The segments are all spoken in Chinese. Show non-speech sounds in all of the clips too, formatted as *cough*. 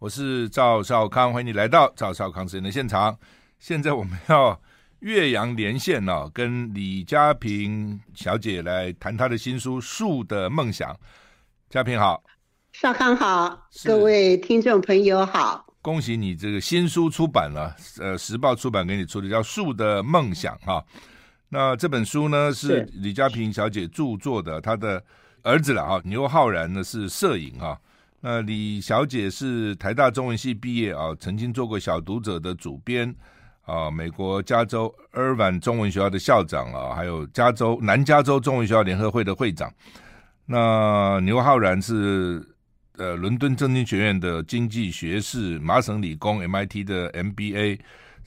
我是赵少康，欢迎你来到赵少康时间的现场。现在我们要岳阳连线呢、哦，跟李嘉平小姐来谈她的新书《树的梦想》。嘉平好，少康好，各位听众朋友好，恭喜你这个新书出版了，呃，时报出版给你出的叫《树的梦想》哈。那这本书呢是李嘉平小姐著作的，她的儿子了哈，牛浩然呢是摄影哈。那李小姐是台大中文系毕业啊，曾经做过小读者的主编啊，美国加州尔湾中文学校的校长啊，还有加州南加州中文学校联合会的会长。那牛浩然是呃伦敦政经学院的经济学士，麻省理工 MIT 的 MBA，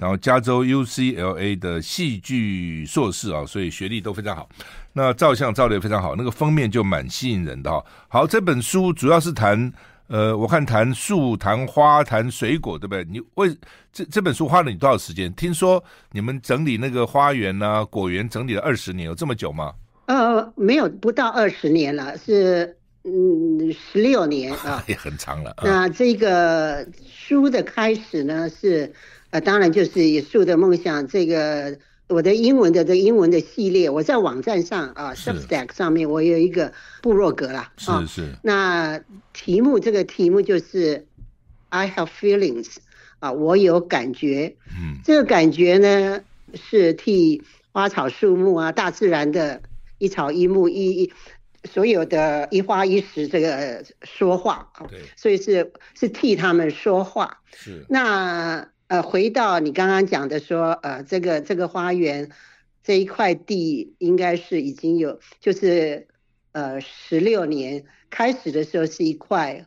然后加州 UCLA 的戏剧硕士啊，所以学历都非常好。那照相照的也非常好，那个封面就蛮吸引人的哈。好，这本书主要是谈，呃，我看谈树、谈花、谈水果，对不对？你为这这本书花了你多少时间？听说你们整理那个花园啊、果园整理了二十年，有这么久吗？呃，没有，不到二十年了，是嗯十六年啊，*laughs* 也很长了。那这个书的开始呢，是呃，当然就是《树的梦想》这个。我的英文的这英文的系列，我在网站上啊，Substack 上面我有一个部落格啦。是是。那题目这个题目就是 I have feelings 啊，我有感觉。嗯。这个感觉呢，是替花草树木啊，大自然的一草一木一所有的一花一石这个说话。对。所以是是替他们说话。是。那。呃，回到你刚刚讲的说，呃，这个这个花园这一块地应该是已经有，就是呃十六年开始的时候是一块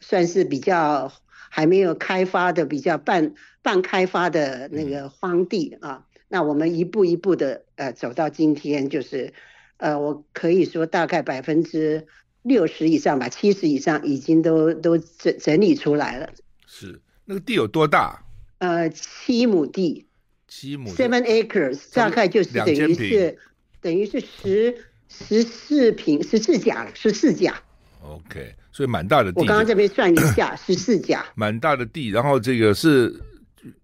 算是比较还没有开发的比较半半开发的那个荒地啊。那我们一步一步的呃走到今天，就是呃我可以说大概百分之六十以上吧，七十以上已经都都整整理出来了。是那个地有多大？呃，七亩地，七亩，seven acres，大概就是等于是等于是十十四平，十四甲，十四甲。OK，所以蛮大的地。我刚刚这边算一下，十四甲，蛮大的地。然后这个是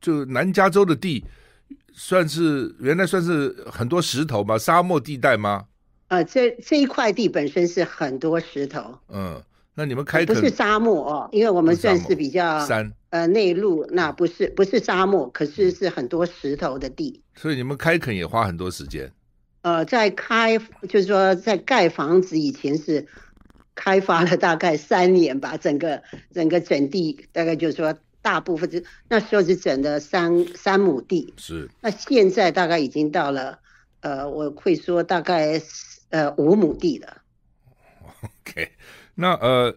就南加州的地，算是原来算是很多石头吗？沙漠地带吗？呃，这这一块地本身是很多石头。嗯。那你们开垦不是沙漠哦，因为我们算是比较山呃内陆，那不是不是沙漠，可是是很多石头的地。所以你们开垦也花很多时间。呃，在开就是说在盖房子以前是开发了大概三年吧，整个整个整地大概就是说大部分是那时候是整的三三亩地。是。那现在大概已经到了呃，我会说大概呃五亩地了。*laughs* OK。那呃，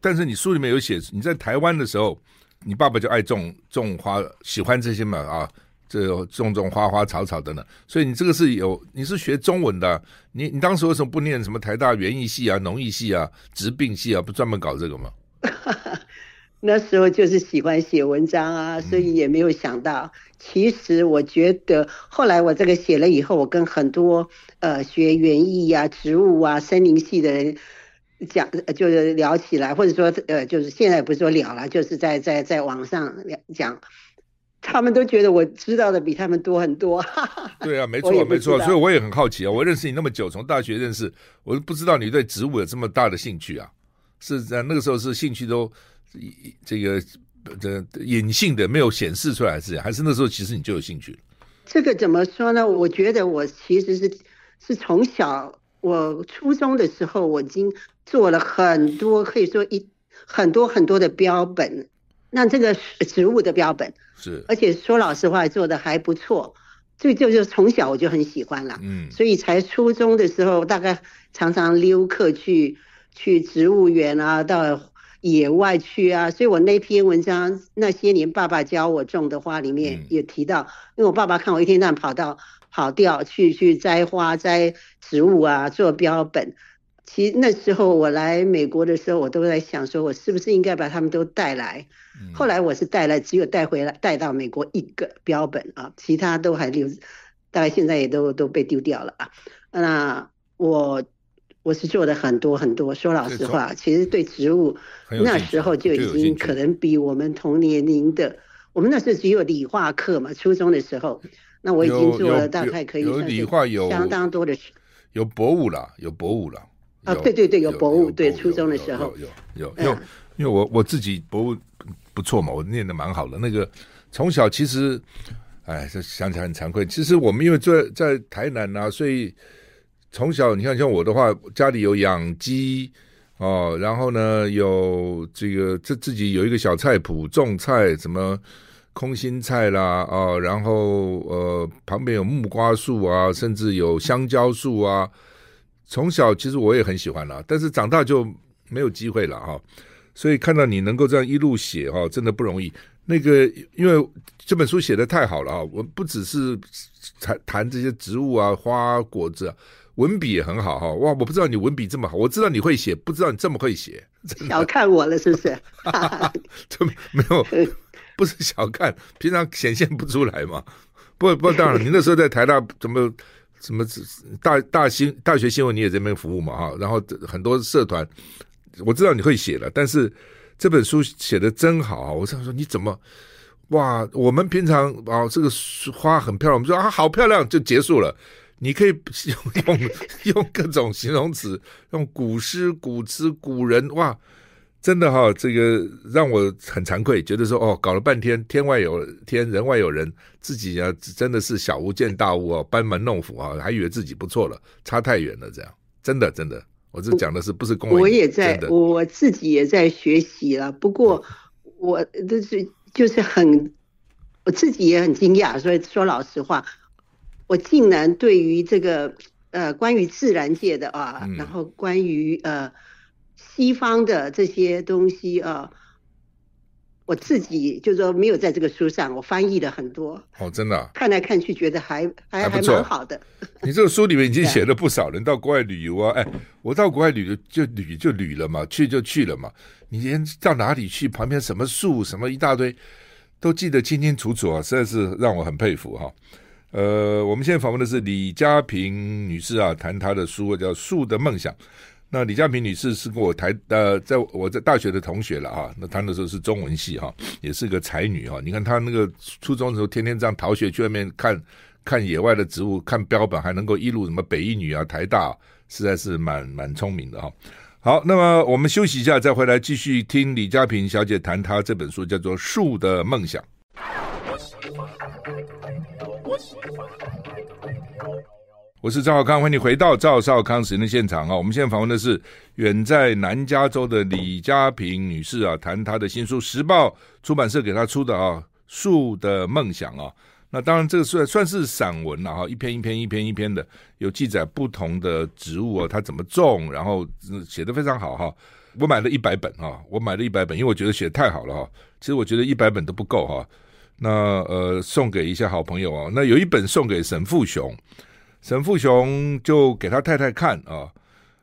但是你书里面有写，你在台湾的时候，你爸爸就爱种种花，喜欢这些嘛啊，这种种花花草草的呢。所以你这个是有，你是学中文的，你你当时为什么不念什么台大园艺系啊、农艺系啊、植病系啊，不专门搞这个吗？*laughs* 那时候就是喜欢写文章啊，所以也没有想到。嗯、其实我觉得，后来我这个写了以后，我跟很多呃学园艺啊、植物啊、森林系的人。讲就是聊起来，或者说呃，就是现在不是说聊了，就是在在在网上讲，他们都觉得我知道的比他们多很多。*laughs* 对啊，没错没错，所以我也很好奇啊。我认识你那么久，从大学认识，我都不知道你对植物有这么大的兴趣啊。是在那个时候是兴趣都这个这隐性的没有显示出来是，还是那时候其实你就有兴趣？这个怎么说呢？我觉得我其实是是从小。我初中的时候，我已经做了很多，可以说一很多很多的标本。那这个植物的标本是，而且说老实话，做的还不错。所以就是从小我就很喜欢了，嗯，所以才初中的时候，大概常常溜课去去植物园啊，到野外去啊。所以我那篇文章那些年爸爸教我种的花里面也提到，因为我爸爸看我一天到晚跑到。跑掉去去摘花摘植物啊，做标本。其实那时候我来美国的时候，我都在想说，我是不是应该把他们都带来。嗯、后来我是带来，只有带回来带到美国一个标本啊，其他都还留，大概现在也都都被丢掉了啊。那我我是做的很多很多。说老实话，其实对植物那时候就已经可能比我们同年龄的，我们那时候只有理化课嘛，初中的时候，那我已经做了大概可以算是相当多的事。有博物了，有博物了。啊，对对对，有博物，对，初中的时候有有有，因为我我自己博物不错嘛，我念的蛮好的。那个从小其实，哎，这想起来很惭愧。其实我们因为在在台南啊，所以从小你看像我的话，家里有养鸡哦，然后呢有这个这自己有一个小菜圃，种菜什么空心菜啦哦，然后呃旁边有木瓜树啊，甚至有香蕉树啊。从小其实我也很喜欢啦，但是长大就没有机会了哈。所以看到你能够这样一路写哈，真的不容易。那个因为这本书写的太好了啊，我不只是谈谈这些植物啊、花果子啊，文笔也很好哈。哇，我不知道你文笔这么好，我知道你会写，不知道你这么会写。小看我了是不是？*laughs* 这没有，不是小看，平常显现不出来嘛。不不，当然你那时候在台大怎么？什么大大新大学新闻你也在这边服务嘛哈，然后很多社团，我知道你会写了，但是这本书写得真好，我想说你怎么哇？我们平常啊这个花很漂亮，我们说啊好漂亮就结束了，你可以用用 *laughs* 用各种形容词，用古诗古词古人哇。真的哈、哦，这个让我很惭愧，觉得说哦，搞了半天天外有天，人外有人，自己啊真的是小巫见大巫哦，班门弄斧啊，还以为自己不错了，差太远了，这样真的真的，我这讲的是不是公？我也在，我自己也在学习了。不过我都是就是很，我自己也很惊讶，所以说老实话，我竟然对于这个呃关于自然界的啊，嗯、然后关于呃。西方的这些东西啊，我自己就是说没有在这个书上，我翻译了很多。哦，真的、啊，看来看去觉得还还还蛮好的。*laughs* 你这个书里面已经 *laughs* 写了不少人到国外旅游啊，哎，我到国外旅游就旅就旅了嘛，去就去了嘛。你连到哪里去，旁边什么树什么一大堆，都记得清清楚楚啊，实在是让我很佩服哈。呃，我们现在访问的是李嘉平女士啊，谈她的书叫《树的梦想》。那李嘉平女士是跟我台呃，在我在大学的同学了哈。那她那时候是中文系哈，也是个才女哈。你看她那个初中的时候，天天这样逃学去外面看看野外的植物，看标本，还能够一路什么北一女啊、台大，实在是蛮蛮聪明的哈。好，那么我们休息一下，再回来继续听李嘉平小姐谈她这本书，叫做《树的梦想》。我是赵少康，欢迎你回到赵少康时的现场啊！我们现在访问的是远在南加州的李佳平女士啊，谈她的新书，时报出版社给她出的啊《树的梦想》啊。那当然这个算算是散文了哈，一篇一篇一篇一篇的，有记载不同的植物啊，它怎么种，然后写得非常好哈。我买了一百本啊，我买了一百本，因为我觉得写得太好了哈。其实我觉得一百本都不够哈。那呃，送给一些好朋友啊。那有一本送给沈富雄。沈富雄就给他太太看啊，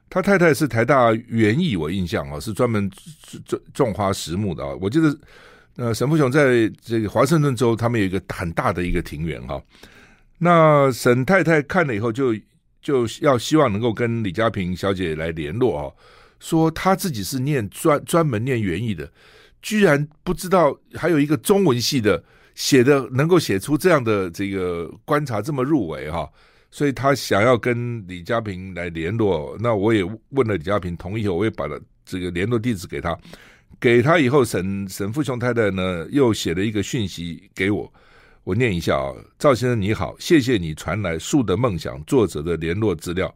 他太太是台大园艺，我印象啊是专门种种花实木的啊。我记得呃，沈富雄在这个华盛顿州，他们有一个很大的一个庭园哈。那沈太太看了以后，就就要希望能够跟李嘉平小姐来联络啊，说她自己是念专专门念园艺的，居然不知道还有一个中文系的写的能够写出这样的这个观察这么入围哈。所以他想要跟李嘉平来联络，那我也问了李嘉平，同意后，我也把了这个联络地址给他。给他以后，沈沈富雄太太呢又写了一个讯息给我，我念一下啊，赵先生你好，谢谢你传来《树的梦想》作者的联络资料，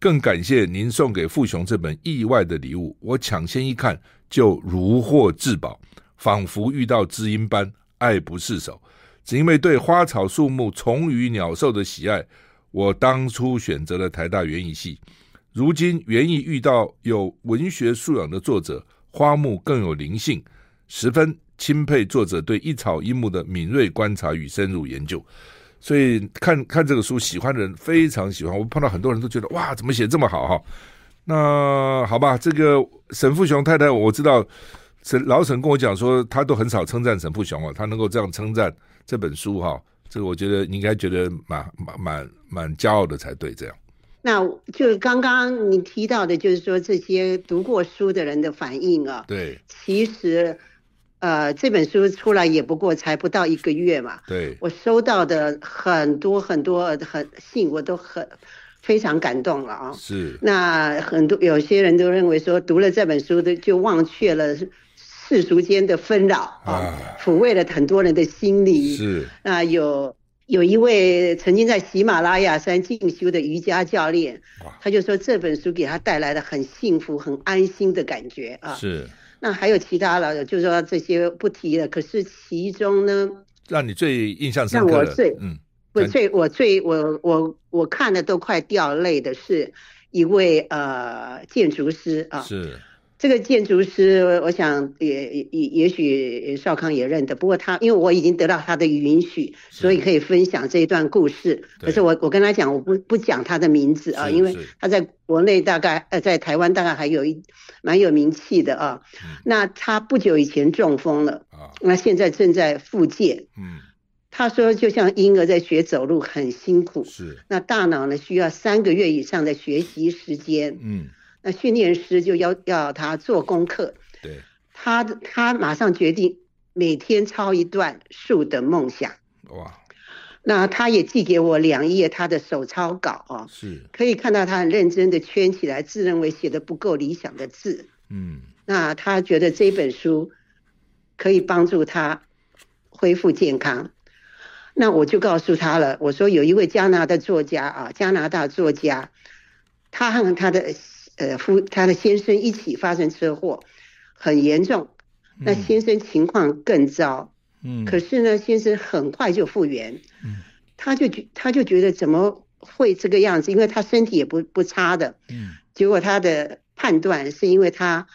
更感谢您送给富雄这本意外的礼物，我抢先一看就如获至宝，仿佛遇到知音般爱不释手，只因为对花草树木、虫鱼鸟兽的喜爱。我当初选择了台大园艺系，如今园艺遇到有文学素养的作者，花木更有灵性，十分钦佩作者对一草一木的敏锐观察与深入研究。所以看看这个书，喜欢的人非常喜欢。我碰到很多人都觉得哇，怎么写这么好哈？那好吧，这个沈富雄太太，我知道沈老沈跟我讲说，他都很少称赞沈富雄啊，他能够这样称赞这本书哈。这个我觉得你应该觉得蛮蛮蛮蛮骄傲的才对，这样。那就刚刚你提到的，就是说这些读过书的人的反应啊。对。其实，呃，这本书出来也不过才不到一个月嘛。对。我收到的很多很多很信，我都很非常感动了啊。是。那很多有些人都认为说，读了这本书的就忘却了世俗间的纷扰啊，抚慰了很多人的心灵。是。那有。有一位曾经在喜马拉雅山进修的瑜伽教练，他就说这本书给他带来了很幸福、很安心的感觉啊。是。那还有其他的，就是说这些不提了。可是其中呢，让你最印象深刻的，让我最嗯，我最我最我我我看的都快掉泪的是一位呃建筑师啊。是。这个建筑师，我想也也也许少康也认得，不过他因为我已经得到他的允许，所以可以分享这一段故事。可是我我跟他讲，我不不讲他的名字啊，因为他在国内大概呃在台湾大概还有一蛮有名气的啊。那他不久以前中风了啊，那现在正在复健。嗯，他说就像婴儿在学走路，很辛苦。是，那大脑呢需要三个月以上的学习时间。嗯。那训练师就要要他做功课，对，他他马上决定每天抄一段树的梦想。哇，那他也寄给我两页他的手抄稿啊，是，可以看到他很认真的圈起来自认为写的不够理想的字。嗯，那他觉得这本书可以帮助他恢复健康。那我就告诉他了，我说有一位加拿大作家啊，加拿大作家，他和他的。呃，夫他的先生一起发生车祸，很严重。那先生情况更糟。嗯。可是呢，先生很快就复原。嗯。他就觉他就觉得怎么会这个样子？因为他身体也不不差的。嗯。结果他的判断是因为他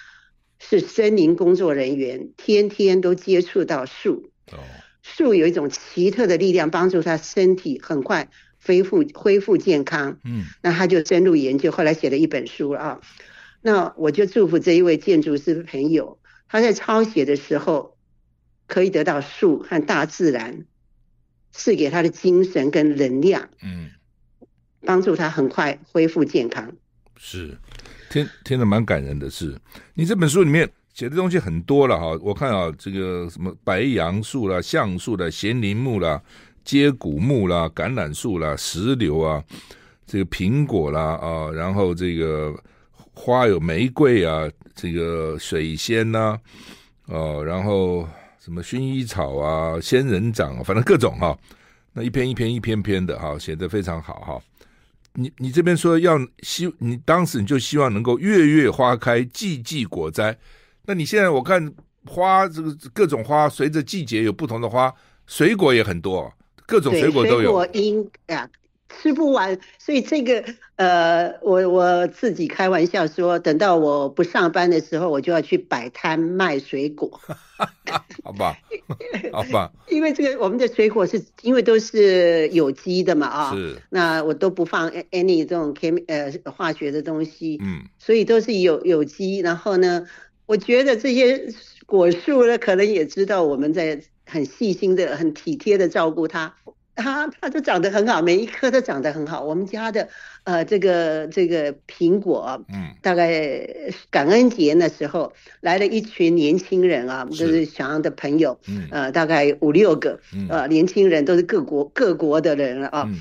是森林工作人员，天天都接触到树。哦。树有一种奇特的力量，帮助他身体很快。恢复恢复健康，嗯，那他就深入研究，后来写了一本书啊。那我就祝福这一位建筑师的朋友，他在抄写的时候，可以得到树和大自然赐给他的精神跟能量，嗯，帮助他很快恢复健康。是，听听得蛮感人的是，你这本书里面写的东西很多了哈。我看啊，这个什么白杨树啦、橡树啦、咸林木啦。接骨木啦、橄榄树啦、石榴啊，这个苹果啦啊，然后这个花有玫瑰啊，这个水仙呐、啊，哦、然后什么薰衣草啊、仙人掌，反正各种哈、那一篇一篇一篇篇的哈、写得非常好哈、你你这边说要希，你当时你就希望能够月月花开，季季果栽。那你现在我看花这个各种花，随着季节有不同的花，水果也很多。各种水果都有，水果应呀吃不完，所以这个呃，我我自己开玩笑说，等到我不上班的时候，我就要去摆摊卖水果，*laughs* 好吧，好吧，*laughs* 因为这个我们的水果是因为都是有机的嘛啊，是，那我都不放 any 这种 chem 呃化学的东西，嗯，所以都是有有机，然后呢，我觉得这些果树呢，可能也知道我们在。很细心的、很体贴的照顾它，它它都长得很好，每一棵都长得很好。我们家的呃这个这个苹果，嗯，大概感恩节那时候来了一群年轻人啊，就是小杨的朋友，嗯，呃，大概五六个，嗯。呃，年轻人都是各国各国的人了啊，嗯，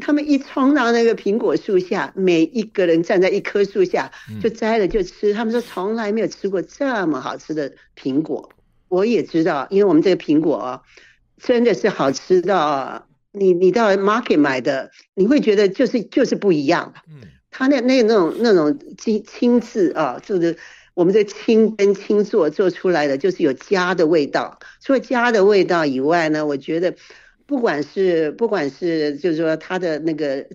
他们一冲到那个苹果树下，每一个人站在一棵树下就摘了就吃，他们说从来没有吃过这么好吃的苹果。我也知道，因为我们这个苹果真的是好吃到你，你到 market 买的，你会觉得就是就是不一样。嗯，他那那那种那种亲亲自啊，就是我们这亲耕亲做做出来的，就是有家的味道。除了家的味道以外呢，我觉得不管是不管是就是说它的那个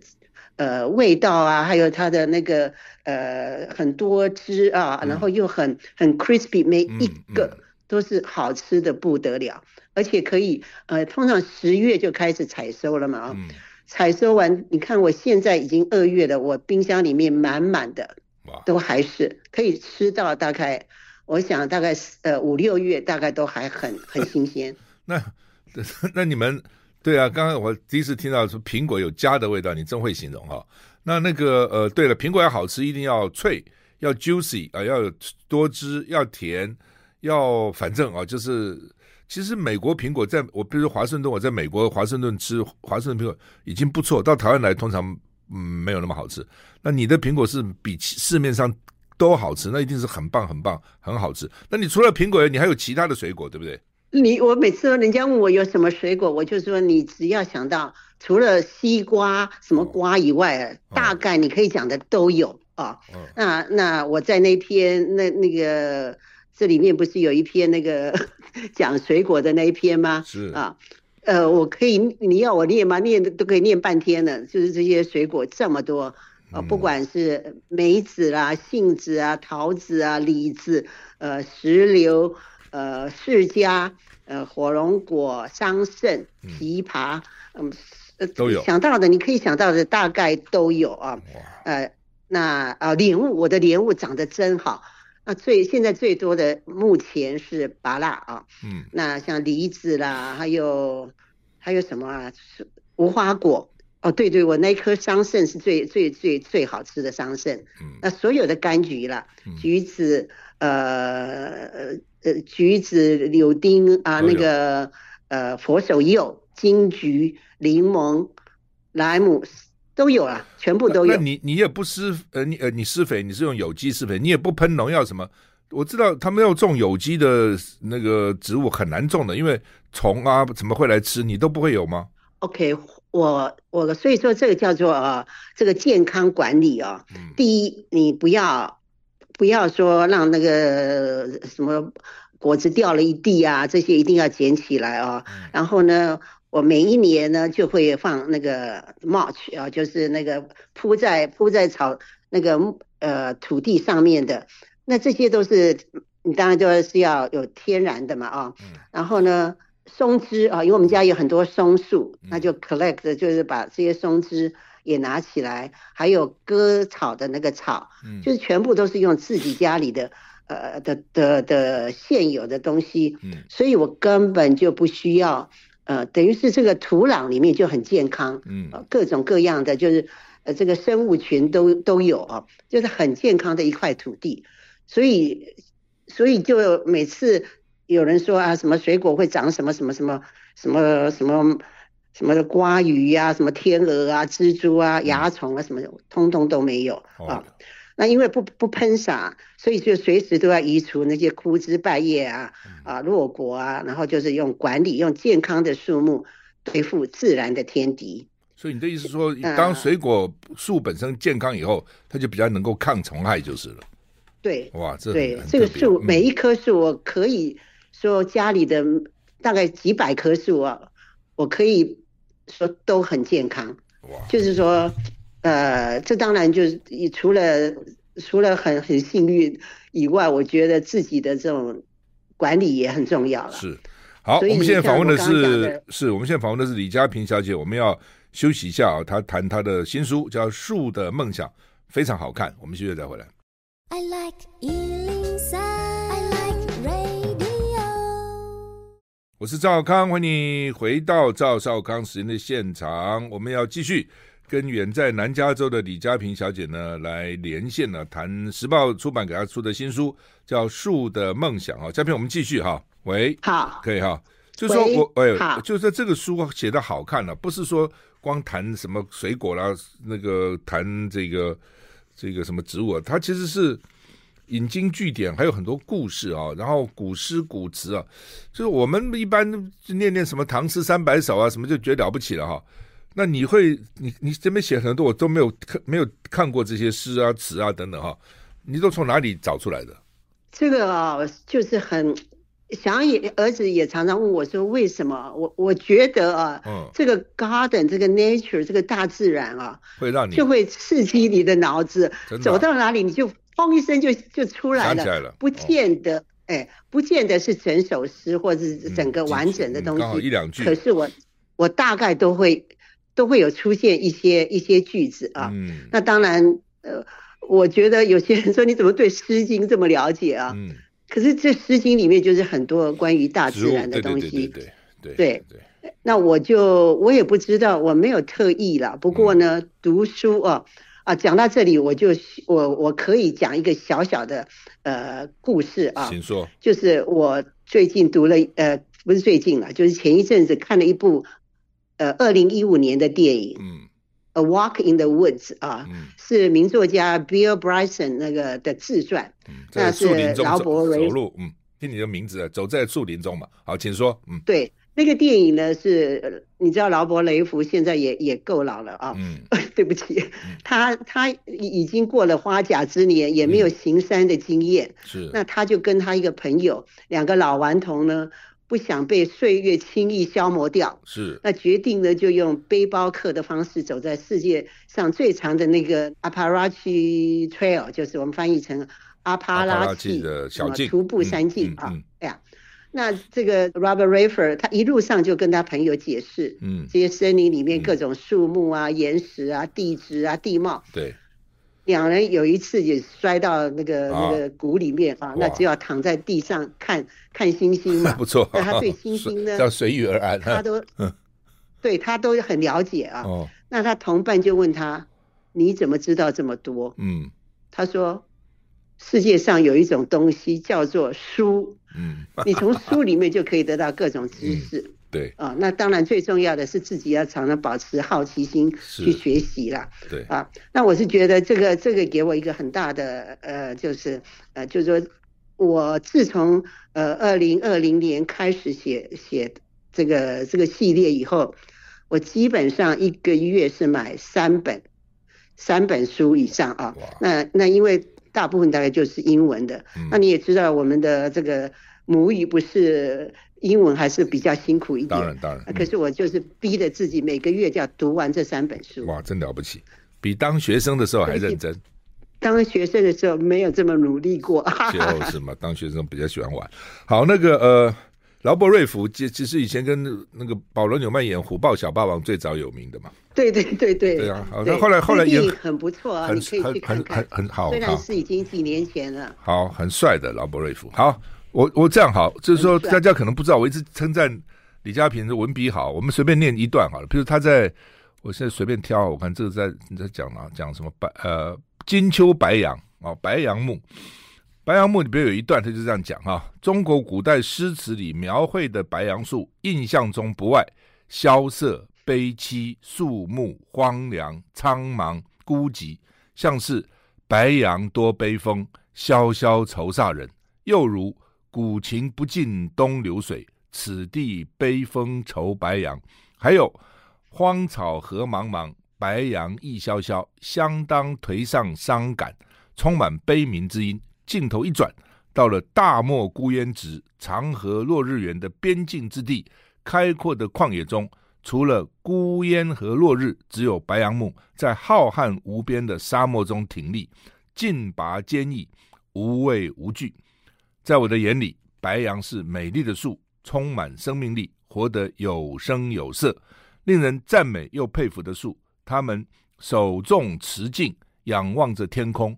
呃味道啊，还有它的那个呃很多汁啊，然后又很很 crispy，每一个。都是好吃的不得了，而且可以呃，通常十月就开始采收了嘛，嗯，采收完，你看我现在已经二月了，我冰箱里面满满的，都还是可以吃到，大概我想大概呃五六月大概都还很很新鲜。*laughs* 那 *laughs* 那你们对啊，刚刚我第一次听到说苹果有家的味道，你真会形容哈。那那个呃，对了，苹果要好吃，一定要脆，要 juicy 啊、呃，要有多汁，要甜，要反正啊，就是其实美国苹果在我比如说华盛顿，我在美国华盛顿吃华盛顿苹果已经不错，到台湾来通常嗯没有那么好吃。那你的苹果是比市面上都好吃，那一定是很棒很棒很好吃。那你除了苹果，你还有其他的水果，对不对？你我每次人家问我有什么水果，我就说你只要想到除了西瓜什么瓜以外，哦、大概你可以讲的都有啊。哦哦、那那我在那篇那那个这里面不是有一篇那个 *laughs* 讲水果的那一篇吗？是啊，呃，我可以你要我念吗？念都可以念半天了。就是这些水果这么多啊，不管是梅子啦、杏子啊、桃子啊、李子、呃石榴。呃，释迦，呃，火龙果、桑葚、枇杷，嗯，呃，都有想到的，你可以想到的大概都有啊。呃，那啊，莲雾，我的莲雾长得真好。那最现在最多的目前是芭乐啊。嗯。那像梨子啦，还有还有什么啊？无花果。哦，对对，我那颗桑葚是最最最最好吃的桑葚。嗯。那所有的柑橘啦，橘子，呃。呃，橘子、柳丁啊，那个呃，佛手柚、金桔、柠檬、莱姆都有啊，全部都有。那你你也不施呃，你呃你施肥，你是用有机施肥，你也不喷农药什么？我知道他们要种有机的那个植物很难种的，因为虫啊怎么会来吃？你都不会有吗？OK，我我所以说这个叫做呃这个健康管理啊。嗯。第一，你不要。不要说让那个什么果子掉了一地啊，这些一定要捡起来哦。然后呢，我每一年呢就会放那个 mulch 啊，就是那个铺在铺在草那个呃土地上面的。那这些都是你当然就是要有天然的嘛啊。然后呢，松枝啊，因为我们家有很多松树，那就 collect 就是把这些松枝。也拿起来，还有割草的那个草，嗯，就是全部都是用自己家里的，呃的的的现有的东西，嗯，所以我根本就不需要，呃，等于是这个土壤里面就很健康，嗯，各种各样的就是，呃，这个生物群都都有啊，就是很健康的一块土地，所以，所以就每次有人说啊，什么水果会长什么什么什么什么什么。什么的瓜鱼呀、啊，什么天鹅啊、蜘蛛啊、蚜虫啊，什么，通通都没有啊。那因为不不喷洒，所以就随时都要移除那些枯枝败叶啊、啊落果啊，然后就是用管理，用健康的树木对付自然的天敌。所以你的意思说，当水果树本身健康以后，它就比较能够抗虫害，就是了。对，哇，这对这个树，每一棵树，我可以说家里的大概几百棵树啊，我可以。说都很健康，哇就是说，呃，这当然就是除了除了很很幸运以外，我觉得自己的这种管理也很重要了。是，好，我们现在访问的是，是我们现在访问的是李佳平小姐，我们要休息一下啊，她谈她的新书叫《树的梦想》，非常好看，我们休息再回来。I like 我是赵康，欢迎你回到赵少康时间的现场。我们要继续跟远在南加州的李嘉平小姐呢来连线呢，谈时报出版给她出的新书，叫《树的梦想》啊。佳平，我们继续哈。喂，好，可以哈。就是说我哎，就是说这个书写的好看了，不是说光谈什么水果啦，那个谈这个这个什么植物啊，它其实是。引经据典，还有很多故事啊，然后古诗古词啊，就是我们一般念念什么唐诗三百首啊，什么就觉得了不起了哈。那你会，你你这边写很多，我都没有看，没有看过这些诗啊词啊等等哈，你都从哪里找出来的？这个啊，就是很想也，儿子也常常问我说，为什么？我我觉得啊，嗯，这个 garden，这个 nature，这个大自然啊，会让你就会刺激你的脑子，走到哪里你就。砰一声就就出来了，了不见得，哎、不见得是整首诗或者是整个完整的东西，嗯、一两句。可是我我大概都会都会有出现一些一些句子啊。嗯。那当然，呃，我觉得有些人说你怎么对《诗经》这么了解啊？嗯。可是这《诗经》里面就是很多关于大自然的东西。对对对。那我就我也不知道，我没有特意啦。不过呢，嗯、读书啊。啊，讲到这里，我就我我可以讲一个小小的呃故事啊，请说。就是我最近读了呃，不是最近了，就是前一阵子看了一部呃二零一五年的电影，嗯，《A Walk in the Woods》啊，嗯、是名作家 Bill Bryson 那个的自传，嗯、那是劳勃雷夫，嗯，听你的名字，走在树林中嘛，好，请说，嗯，对。那个电影呢是，你知道劳勃雷福现在也也够老了啊，嗯，*laughs* 对不起，嗯、他他已经过了花甲之年，也没有行山的经验，嗯、是，那他就跟他一个朋友，两个老顽童呢，不想被岁月轻易消磨掉，是，那决定呢就用背包客的方式走在世界上最长的那个阿帕拉契 Trail，就是我们翻译成阿帕拉契的小径。徒步山径啊，哎呀。那这个 Robert Redford 他一路上就跟他朋友解释，嗯，这些森林里面各种树木啊、嗯、岩石啊、地质啊、地貌。对，两人有一次也摔到那个、啊、那个谷里面啊，那只要躺在地上看看星星嘛，*laughs* 不错。那他对星星呢，要随遇而安，他都，*laughs* 对他都很了解啊。哦，那他同伴就问他，你怎么知道这么多？嗯，他说。世界上有一种东西叫做书，嗯，你从书里面就可以得到各种知识，嗯、对。啊，那当然最重要的是自己要常常保持好奇心去学习啦，对。啊，那我是觉得这个这个给我一个很大的呃，就是呃，就是说我自从呃二零二零年开始写写这个这个系列以后，我基本上一个月是买三本三本书以上啊，那那因为。大部分大概就是英文的，嗯、那你也知道我们的这个母语不是英文，还是比较辛苦一点。当然当然，可是我就是逼着自己每个月就要读完这三本书。哇，真了不起，比当学生的时候还认真。当学生的时候没有这么努力过。就是嘛，*laughs* 当学生比较喜欢玩。好，那个呃。劳勃瑞福其其实以前跟那个保罗纽曼演《虎豹小霸王》最早有名的嘛。对对对对。对啊，好，那后来后来也很不错啊，很你可以去看看，很很很好。虽然是已经几年前了。好，很帅的劳勃瑞福。好，我我这样好，就是说大家可能不知道，我一直称赞李佳平的文笔好。我们随便念一段好了，比如他在，我现在随便挑，我看这个在在讲哪讲什么白呃金秋白杨啊白杨木。白杨木里边有一段，他就这样讲哈：中国古代诗词里描绘的白杨树，印象中不外萧瑟、悲凄、肃穆、荒凉、苍茫、孤寂，像是白杨多悲风，萧萧愁煞人；又如古琴不尽东流水，此地悲风愁白杨。还有荒草何茫茫，白杨亦萧萧，相当颓丧伤感，充满悲鸣之音。镜头一转，到了大漠孤烟直、长河落日圆的边境之地，开阔的旷野中，除了孤烟和落日，只有白杨木在浩瀚无边的沙漠中挺立，劲拔坚毅，无畏无惧。在我的眼里，白杨是美丽的树，充满生命力，活得有声有色，令人赞美又佩服的树。他们手种持茎，仰望着天空。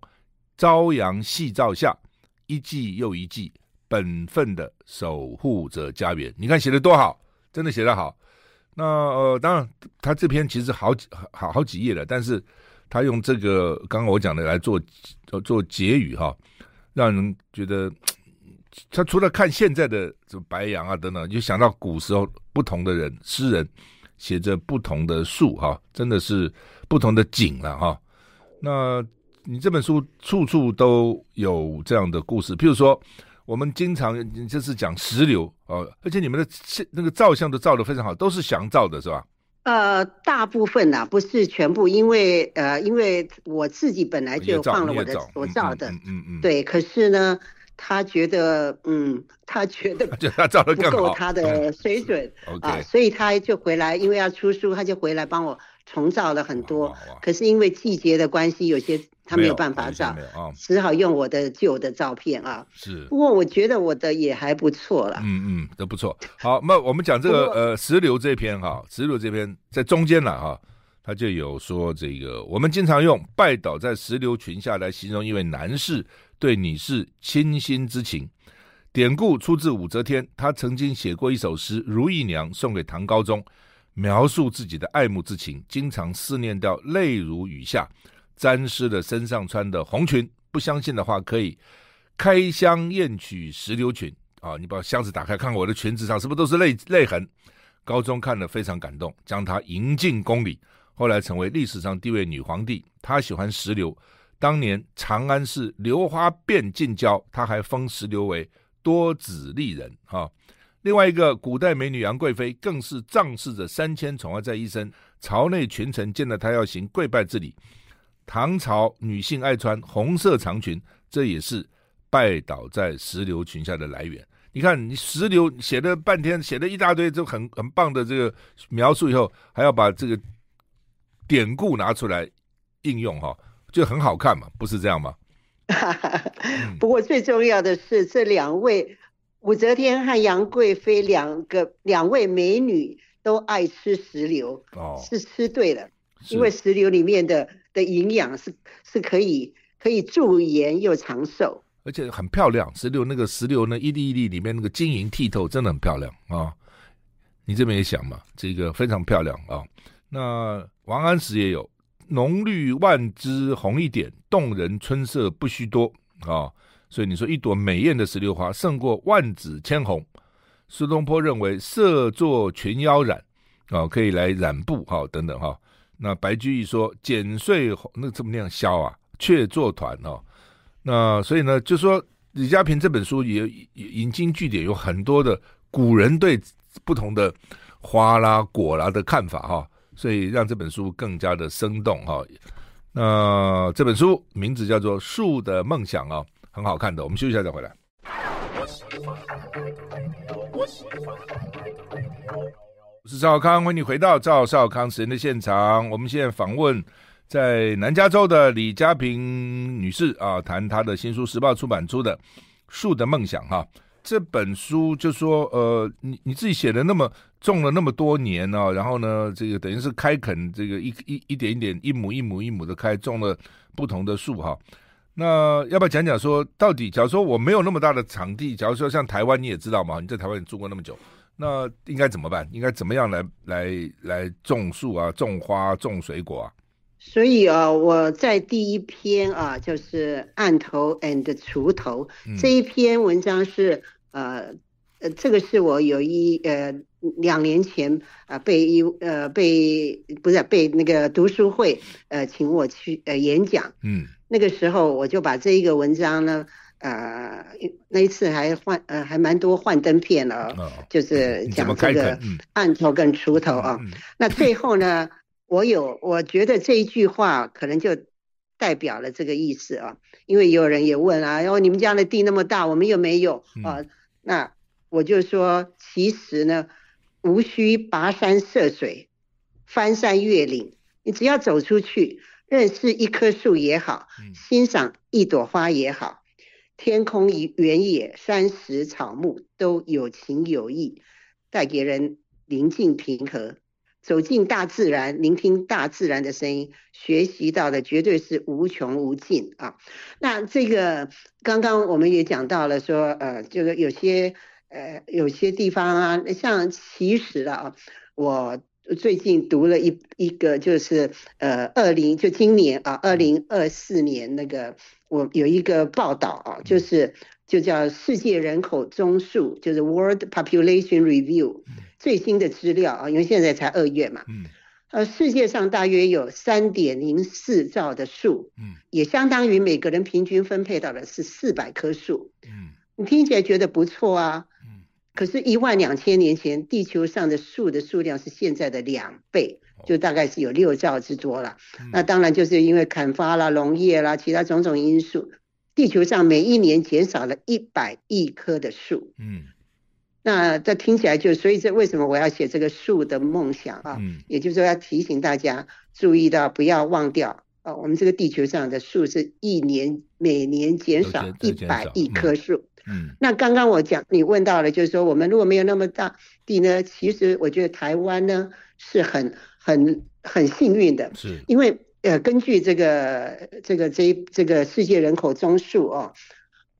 朝阳夕照下，一季又一季，本分的守护着家园。你看写的多好，真的写得好。那呃，当然，他这篇其实好几好好几页了，但是他用这个刚刚我讲的来做做结语哈，让人觉得他除了看现在的这白杨啊等等，就想到古时候不同的人诗人写着不同的树哈，真的是不同的景了哈。那。你这本书处处都有这样的故事，譬如说，我们经常就是讲石榴哦，而且你们的那个照相都照的非常好，都是祥照的是吧？呃，大部分呐、啊，不是全部，因为呃，因为我自己本来就放了我的所照的，嗯嗯嗯，对。可是呢，他觉得，嗯，他觉得他照得不够他的水准啊，所以他就回来，因为要出书，他就回来帮我重照了很多。可是因为季节的关系，有些。他没有办法照，啊、只好用我的旧的照片啊。是，不过我觉得我的也还不错了。嗯嗯，都不错。好，那我们讲这个呃石榴这篇哈，石榴这篇在中间了哈，他就有说这个我们经常用拜倒在石榴裙下来形容一位男士对你是倾心之情。典故出自武则天，她曾经写过一首诗《如意娘》送给唐高宗，描述自己的爱慕之情，经常思念到泪如雨下。沾湿了身上穿的红裙。不相信的话，可以开箱验取石榴裙啊！你把箱子打开，看看我的裙子上是不是都是泪泪痕？高宗看了非常感动，将她迎进宫里。后来成为历史上第一位女皇帝。她喜欢石榴，当年长安市榴花遍近郊，他还封石榴为多子丽人哈。另外一个古代美女杨贵妃，更是仗势着三千宠爱在一身，朝内群臣见了她要行跪拜之礼。唐朝女性爱穿红色长裙，这也是拜倒在石榴裙下的来源。你看，你石榴写了半天，写了一大堆，就很很棒的这个描述，以后还要把这个典故拿出来应用，哈，就很好看嘛，不是这样吗？*laughs* 不过最重要的是这两位。武则天和杨贵妃两个两位美女都爱吃石榴，哦，是吃对了，因为石榴里面的的营养是是可以可以驻颜又长寿，而且很漂亮。石榴那个石榴呢，一粒一粒里面那个晶莹剔透，真的很漂亮啊、哦！你这边也想嘛，这个非常漂亮啊、哦。那王安石也有浓绿万枝红一点，动人春色不须多啊。所以你说一朵美艳的石榴花胜过万紫千红，苏东坡认为色作群妖染，啊、可以来染布哈、等等哈、那白居易说剪碎那怎么那样削啊？却作团哦。那所以呢，就说李家平这本书也引经据典，有很多的古人对不同的花啦果啦的看法哈、所以让这本书更加的生动哈、那这本书名字叫做《树的梦想》啊。很好看的，我们休息一下再回来。我是赵康，欢迎你回到赵少康时间的现场。我们现在访问在南加州的李家平女士啊，谈她的新书，时报出版出的《树的梦想》哈。这本书就说，呃，你你自己写的那么种了那么多年呢、啊，然后呢，这个等于是开垦这个一一一点一点一亩一亩一亩的开，种了不同的树哈。那要不要讲讲说，到底假如说我没有那么大的场地，假如说像台湾你也知道嘛，你在台湾也住过那么久，那应该怎么办？应该怎么样来来来种树啊，种花，种水果啊？所以啊，我在第一篇啊，就是案头 and 锄头、嗯、这一篇文章是呃呃，这个是我有一呃两年前啊被一呃被不是被那个读书会呃请我去呃演讲，嗯。那个时候我就把这一个文章呢，呃，那一次还换呃还蛮多幻灯片了，哦，就是讲这个案头跟锄头啊。那最后呢，我有我觉得这一句话可能就代表了这个意思啊，因为有人也问啊，然后你们家的地那么大，我们又没有啊，那我就说其实呢，无需跋山涉水，翻山越岭，你只要走出去。认识一棵树也好，欣赏一朵花也好，天空与原野、山石草木都有情有义，带给人宁静平和。走进大自然，聆听大自然的声音，学习到的绝对是无穷无尽啊！那这个刚刚我们也讲到了说，呃，这个有些呃有些地方啊，像其实啊，我。最近读了一一个，就是呃，二零就今年啊，二零二四年那个，我有一个报道啊，就是就叫世界人口综述，就是 World Population Review 最新的资料啊，因为现在才二月嘛，嗯，呃，世界上大约有三点零四兆的树，嗯，也相当于每个人平均分配到的是四百棵树，嗯，你听起来觉得不错啊。嗯。可是，一万两千年前，地球上的树的数量是现在的两倍，就大概是有六兆之多了。那当然就是因为砍伐啦、农业啦、其他种种因素，地球上每一年减少了一百亿棵的树。嗯，那这听起来就，所以这为什么我要写这个树的梦想啊？嗯，也就是说要提醒大家注意到，不要忘掉啊，我们这个地球上的树是一年每年减少一百亿棵树。嗯，那刚刚我讲，你问到了，就是说我们如果没有那么大地呢，其实我觉得台湾呢是很很很幸运的，是因为呃根据这个这个这这个世界人口中数哦，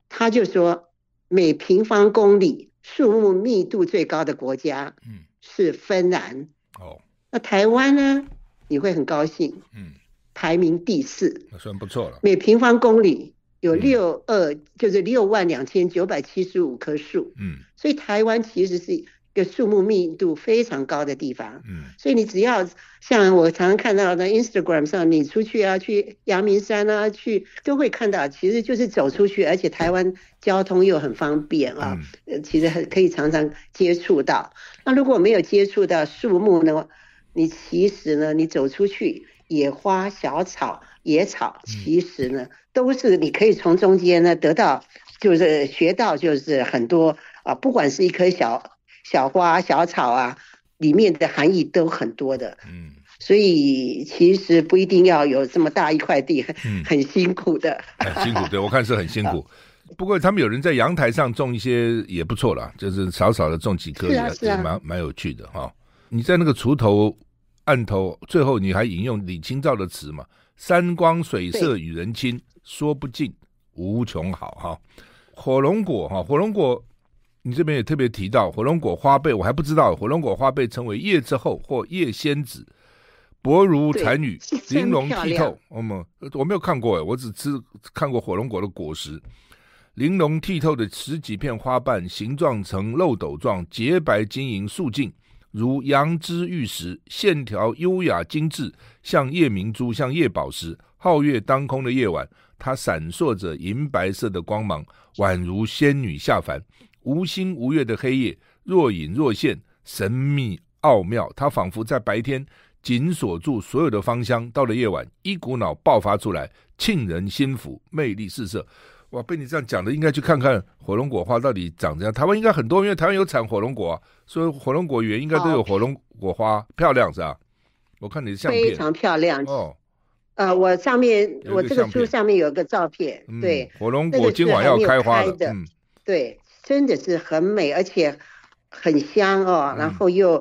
他就说每平方公里树木密度最高的国家，嗯，是芬兰，哦，那台湾呢，你会很高兴，嗯，排名第四，那算不错了。每平方公里有六二、嗯，就是六万两千九百七十五棵树。嗯，所以台湾其实是一个树木密度非常高的地方。嗯，所以你只要像我常常看到的 Instagram 上，你出去啊，去阳明山啊，去都会看到，其实就是走出去，而且台湾交通又很方便啊，嗯、其实很可以常常接触到。那如果没有接触到树木呢，你其实呢，你走出去。野花、小草、野草，其实呢，都是你可以从中间呢得到，就是学到，就是很多啊，不管是一棵小小花、小草啊，里面的含义都很多的。嗯，所以其实不一定要有这么大一块地，很很辛苦的。很辛苦，对，*laughs* 我看是很辛苦。不过他们有人在阳台上种一些也不错啦，就是少少的种几棵也是蛮蛮有趣的哈。你在那个锄头。案头最后你还引用李清照的词嘛？山光水色与人亲，说不尽无穷好哈。火龙果哈，火龙果，你这边也特别提到火龙果花被，我还不知道火龙果花被称为叶之后或叶仙子，薄如蝉羽，*laughs* 玲珑剔透。我们我没有看过哎，我只吃看过火龙果的果实，玲珑剔透的十几片花瓣，形状呈漏斗状，洁白晶莹素净。如羊脂玉石，线条优雅精致，像夜明珠，像夜宝石。皓月当空的夜晚，它闪烁着银白色的光芒，宛如仙女下凡。无星无月的黑夜，若隐若现，神秘奥妙。它仿佛在白天紧锁住所有的芳香，到了夜晚，一股脑爆发出来，沁人心腑，魅力四射。哇，被你这样讲的，应该去看看火龙果花到底长怎样。台湾应该很多，因为台湾有产火龙果，啊，所以火龙果园应该都有火龙果花，哦，漂亮是吧？我看你的相片，非常漂亮哦。呃，我上面我这个书上面有个照片，嗯、对，火龙果今晚要开花的，嗯，对，真的是很美，而且很香哦。然后又，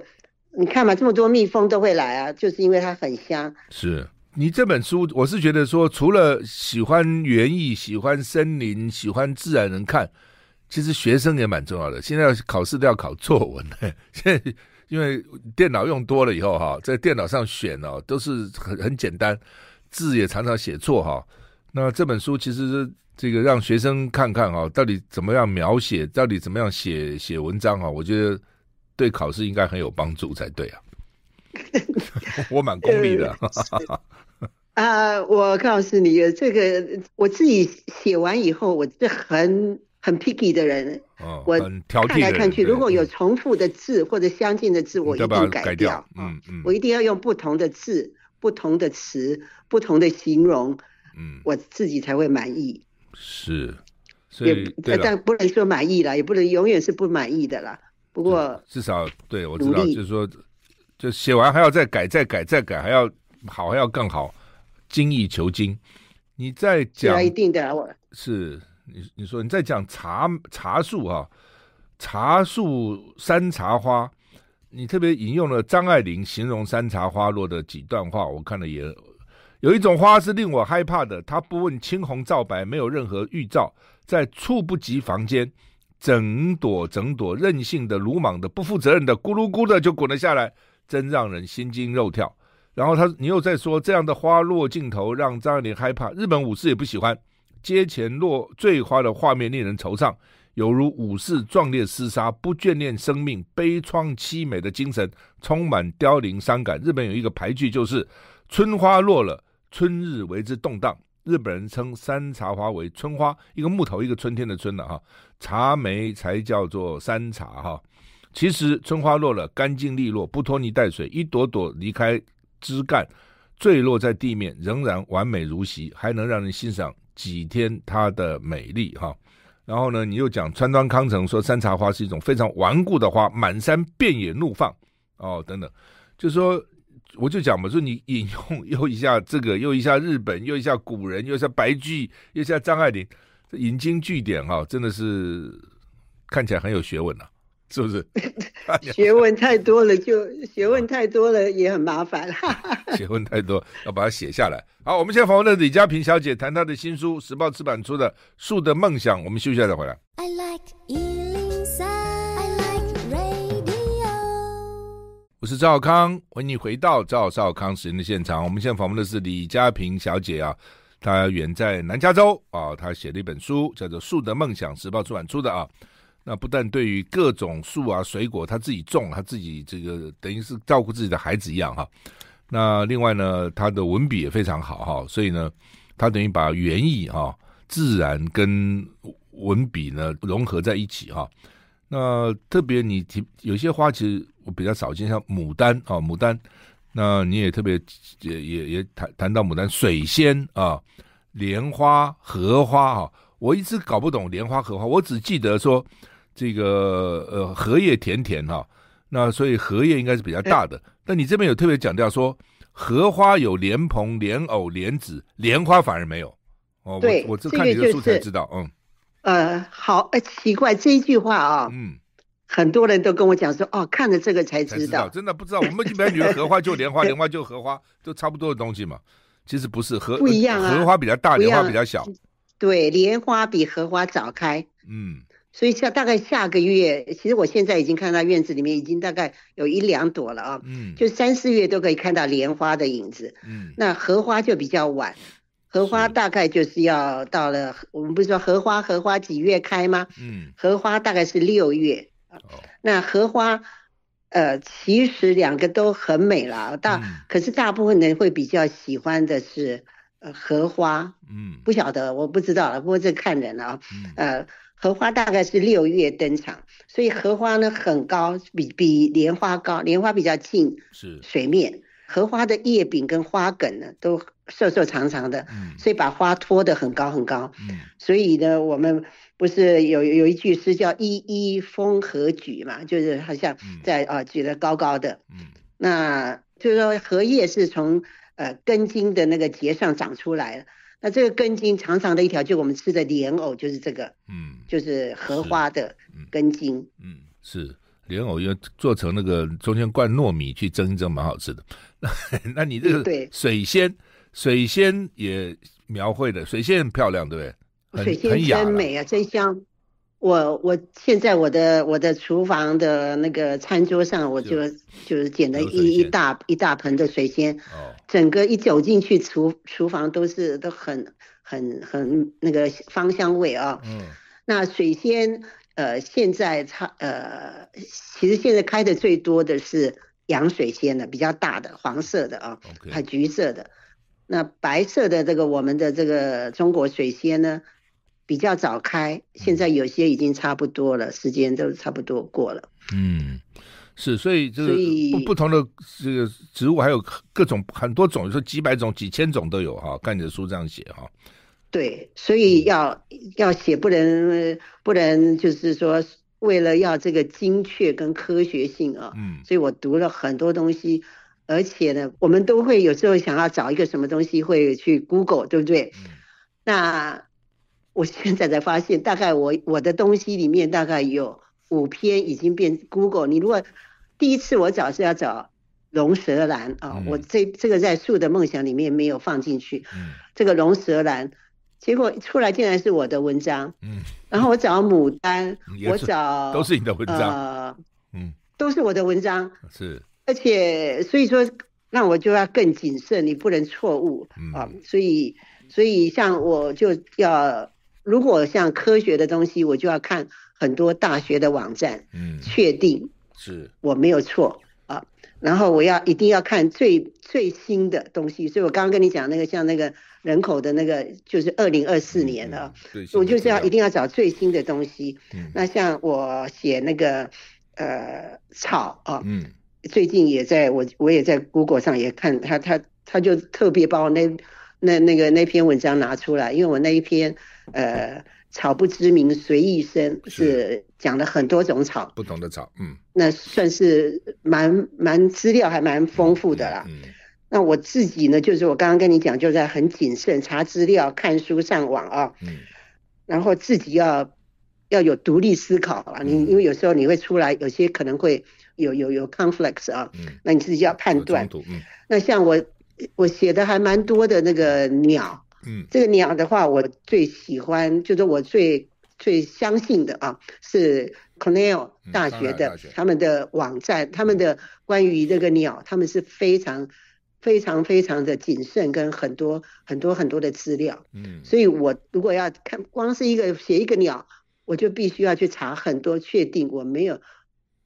嗯、你看嘛，这么多蜜蜂都会来啊，就是因为它很香。是。你这本书，我是觉得说，除了喜欢园艺、喜欢森林、喜欢自然人看，其实学生也蛮重要的。现在考试都要考作文，*laughs* 现在因为电脑用多了以后哈，在电脑上选哦，都是很很简单，字也常常写错哈。那这本书其实是这个让学生看看啊，到底怎么样描写，到底怎么样写写文章啊，我觉得对考试应该很有帮助才对啊。*laughs* 我蛮功利的。*laughs* 啊，*laughs* 我告诉你，这个我自己写完以后，我是很很 picky 的人。哦，我看来看去，如果有重复的字或者相近的字，我一定改掉。嗯嗯，我一定要用不同的字、不同的词、不同的形容，嗯，我自己才会满意。是，所以但不能说满意了，也不能永远是不满意的啦。不过至少对我知道，就是说。就写完还要再改，再改，再改，还要好，还要更好，精益求精。你再讲一定的，我是你你说你在讲茶茶树哈，茶树山茶花，你特别引用了张爱玲形容山茶花落的几段话，我看了也有一种花是令我害怕的，它不问青红皂白，没有任何预兆，在猝不及防间，整朵整朵任性的、鲁莽的、不负责任的，咕噜咕的就滚了下来。真让人心惊肉跳。然后他，你又在说这样的花落尽头，让张爱玲害怕。日本武士也不喜欢街前落坠花的画面，令人惆怅，犹如武士壮烈厮杀，不眷恋生命，悲怆凄美的精神，充满凋零伤感。日本有一个俳句，就是“春花落了，*laughs* 春日为之动荡”。日本人称山茶花为春花，一个木头，一个春天的春了哈，茶梅才叫做山茶哈。其实春花落了，干净利落，不拖泥带水，一朵朵离开枝干，坠落在地面，仍然完美如昔，还能让人欣赏几天它的美丽哈。然后呢，你又讲川端康成说山茶花是一种非常顽固的花，满山遍野怒放哦等等，就说我就讲嘛，说你引用又一下这个，又一下日本，又一下古人，又一下白居，又一下张爱玲，这引经据典哈，真的是看起来很有学问啊。是不是？*laughs* 学问太多了，就学问太多了也很麻烦。*laughs* *laughs* 学问太多，要把它写下来。好，我们现在访问的李佳平小姐谈她的新书，时报出版出的《树的梦想》。我们休息一下再回来。I like 我是赵康，欢迎你回到赵少康时间的现场。我们现在访问的是李嘉萍小姐啊，她远在南加州啊，她写了一本书，叫做《树的梦想》，时报出版出的啊。那不但对于各种树啊、水果，她自己种，她自己这个等于是照顾自己的孩子一样哈、那另外呢，她的文笔也非常好哈、所以呢，她等于把园艺哈、自然跟文笔呢融合在一起哈、那特别你提有些花，其实我比较少见，像牡丹啊，牡丹。那你也特别也也也谈谈到牡丹、水仙啊、莲花、荷花哈。我一直搞不懂莲花、荷花，我只记得说这个呃荷叶甜甜哈。那所以荷叶应该是比较大的。但你这边有特别强调说，荷花有莲蓬、莲藕、莲子，莲花反而没有。哦，我我这看你的书才知道，嗯。呃，好，呃，奇怪这一句话啊，嗯，很多人都跟我讲说，哦，看了这个才知道，知道真的不知道。我们一般以为荷花就莲花，*laughs* 莲花就荷花，都差不多的东西嘛。其实不是，荷不一样啊，荷花比较大，莲花比较小。对，莲花比荷花早开。嗯，所以下大概下个月，其实我现在已经看到院子里面已经大概有一两朵了啊。嗯，就三四月都可以看到莲花的影子。嗯，那荷花就比较晚。荷花大概就是要到了，我们不是说荷花荷花几月开吗？嗯，荷花大概是六月。哦，那荷花，呃，其实两个都很美了，大，嗯，可是大部分人会比较喜欢的是呃荷花。嗯，不晓得，我不知道了，不过这看人啊。嗯，呃，荷花大概是六月登场，所以荷花呢很高，比比莲花高，莲花比较近是水面。荷花的叶柄跟花梗呢，都瘦瘦长长的，嗯，所以把花托得很高很高，嗯，所以呢，我们不是有有一句诗叫“一一风和举”嘛，就是好像在啊举得高高的，嗯，那就是说荷叶是从呃根茎的那个节上长出来的，那这个根茎长长的一条，就我们吃的莲藕就是这个，嗯，就是。荷花的。根茎，嗯，嗯，是。莲藕要做成那个中间灌糯米去蒸一蒸，蛮好吃的。*laughs* 那那你这个水仙，水仙也描绘的水仙很漂亮，对不对？水仙真美啊，真香。我我现在我的我的厨房的那个餐桌上，我就就，是捡了一一大一大盆的水仙。哦。整个一走进去厨厨房都是都很很很那个芳香味啊。嗯。那水仙。呃，现在它呃，其实现在开的最多的是洋水仙的，比较大的黄色的啊，还.橘色的。那白色的这个我们的这个中国水仙呢，比较早开，现在有些已经差不多了，嗯、时间都差不多过了。嗯，是，所以这个不不同的这个植物还有各种很多种，有时候几百种、几千种都有哈。看你的书这样写哈。对，所以要要写不能不能就是说为了要这个精确跟科学性啊，嗯，所以我读了很多东西，而且呢，我们都会有时候想要找一个什么东西会去 Google，对不对？嗯，那我现在才发现，大概我我的东西里面大概有五篇已经变 Google。你如果第一次我找是要找龙舌兰啊，我这这个在树的梦想里面没有放进去，嗯，这个龙舌兰。结果出来竟然是我的文章，嗯，然后我找牡丹，我找都是你的文章，呃，嗯，都是我的文章，是，而且所以说，那我就要更谨慎，你不能错误，嗯，啊，所以所以像我就要，如果像科学的东西，我就要看很多大学的网站，嗯，确定是。我没有错啊，然后我要一定要看最最新的东西，所以我刚刚跟你讲那个像那个。人口的那个就是二零二四年了，嗯，我就是要一定要找最新的东西。嗯，那像我写那个呃草啊，嗯，最近也在我我也在 Google 上也看他他他就特别把我那那那个那篇文章拿出来，因为我那一篇呃草不知名随意生是讲了很多种草，不同的草，嗯，那算是蛮蛮资料还蛮丰富的啦。嗯。嗯那我自己呢，就是我刚刚跟你讲，就在很谨慎查资料、看书、上网啊，嗯，然后自己要要有独立思考啊。你、嗯、因为有时候你会出来，有些可能会有有有 conflicts 啊，嗯，那你自己要判断。嗯，那像我我写的还蛮多的那个鸟，嗯，这个鸟的话，我最喜欢就是我最最相信的啊，是 Cornell 大学的他们的网站，他们的关于这个鸟，他们是非常非常非常的谨慎，跟很多很多很多的资料。嗯，所以我如果要看光是一个写一个鸟，我就必须要去查很多，确定我没有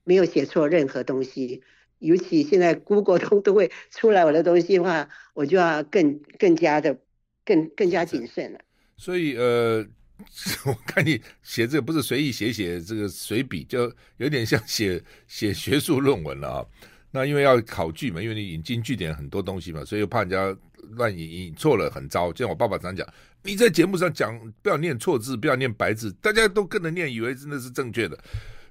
没有写错任何东西。尤其现在 Google 都都会出来我的东西的话，我就要更更加的更更加谨慎了。所以呃，*laughs* 我看你写这个不是随意写写这个随笔，就有点像写 *laughs* 写学术论文了啊。那因为要考据嘛，因为你引经据典很多东西嘛，所以怕人家乱引引错了很糟。就像我爸爸常讲，你在节目上讲不要念错字，不要念白字，大家都跟着念，以为真的是正确的。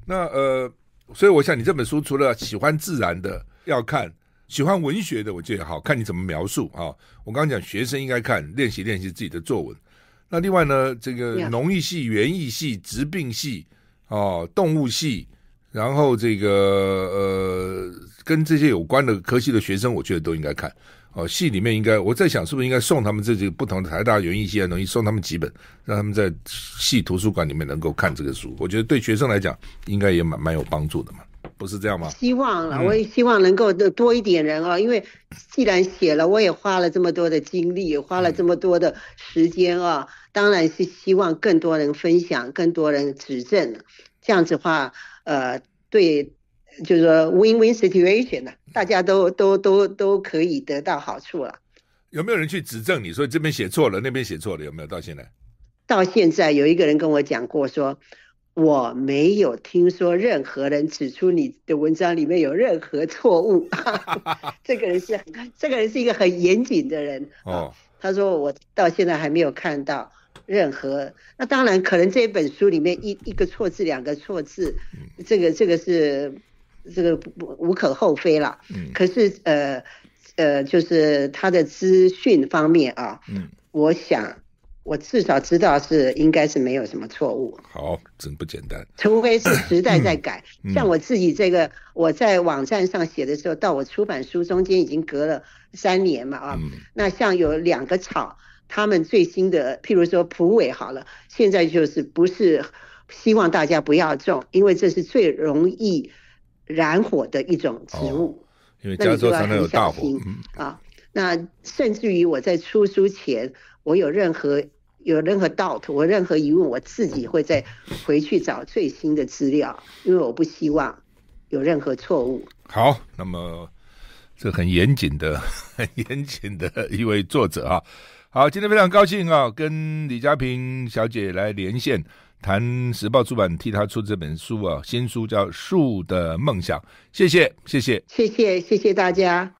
那呃。所以我想，你这本书除了喜欢自然的要看，喜欢文学的，我觉得好看你怎么描述啊？我刚刚讲学生应该看，练习练习自己的作文。那另外呢，这个农艺系、园艺系、植病系哦，动物系，然后这个呃，跟这些有关的科系的学生，我觉得都应该看。哦，戏里面应该，我在想是不是应该送他们这几个不同的台大园艺系啊，容易送他们几本，让他们在系图书馆里面能够看这个书。我觉得对学生来讲，应该也蛮蛮有帮助的嘛，不是这样吗？希望了，我也希望能够多一点人啊、因为既然写了，我也花了这么多的精力，花了这么多的时间啊、当然是希望更多人分享，更多人指正，这样子话，呃，对。就是说 win-win situation 呢，大家都都都都可以得到好处了。有没有人去指正你说这边写错了，那边写错了？有没有到现在？到现在有一个人跟我讲过说，我没有听说任何人指出你的文章里面有任何错误。*laughs* 这个人是这个人是一个很严谨的人哦。他说我到现在还没有看到任何。那当然可能这一本书里面一一个错字两个错字，这个这个是。这个无可厚非了，嗯，可是呃呃，就是他的资讯方面啊，嗯，我想我至少知道是应该是没有什么错误。好，真不简单。除非是时代在改，嗯、像我自己这个我在网站上写的时候，到我出版书中间已经隔了三年嘛啊，嗯、那像有两个草，他们最新的，譬如说蒲苇好了，现在就是不是希望大家不要种，因为这是最容易。燃火的一种植物，哦、因为加州常常有大火啊。那甚至于我在出书前，我有任何有任何 doubt，我任何疑问，我自己会再回去找最新的资料，因为我不希望有任何错误。好，那么这很严谨的、很 *laughs* 严谨的一位作者啊。好，今天非常高兴啊，跟李嘉平小姐来连线。谈时报出版替他出这本书啊，新书叫《树的梦想》，谢谢，谢谢，谢谢，谢谢大家。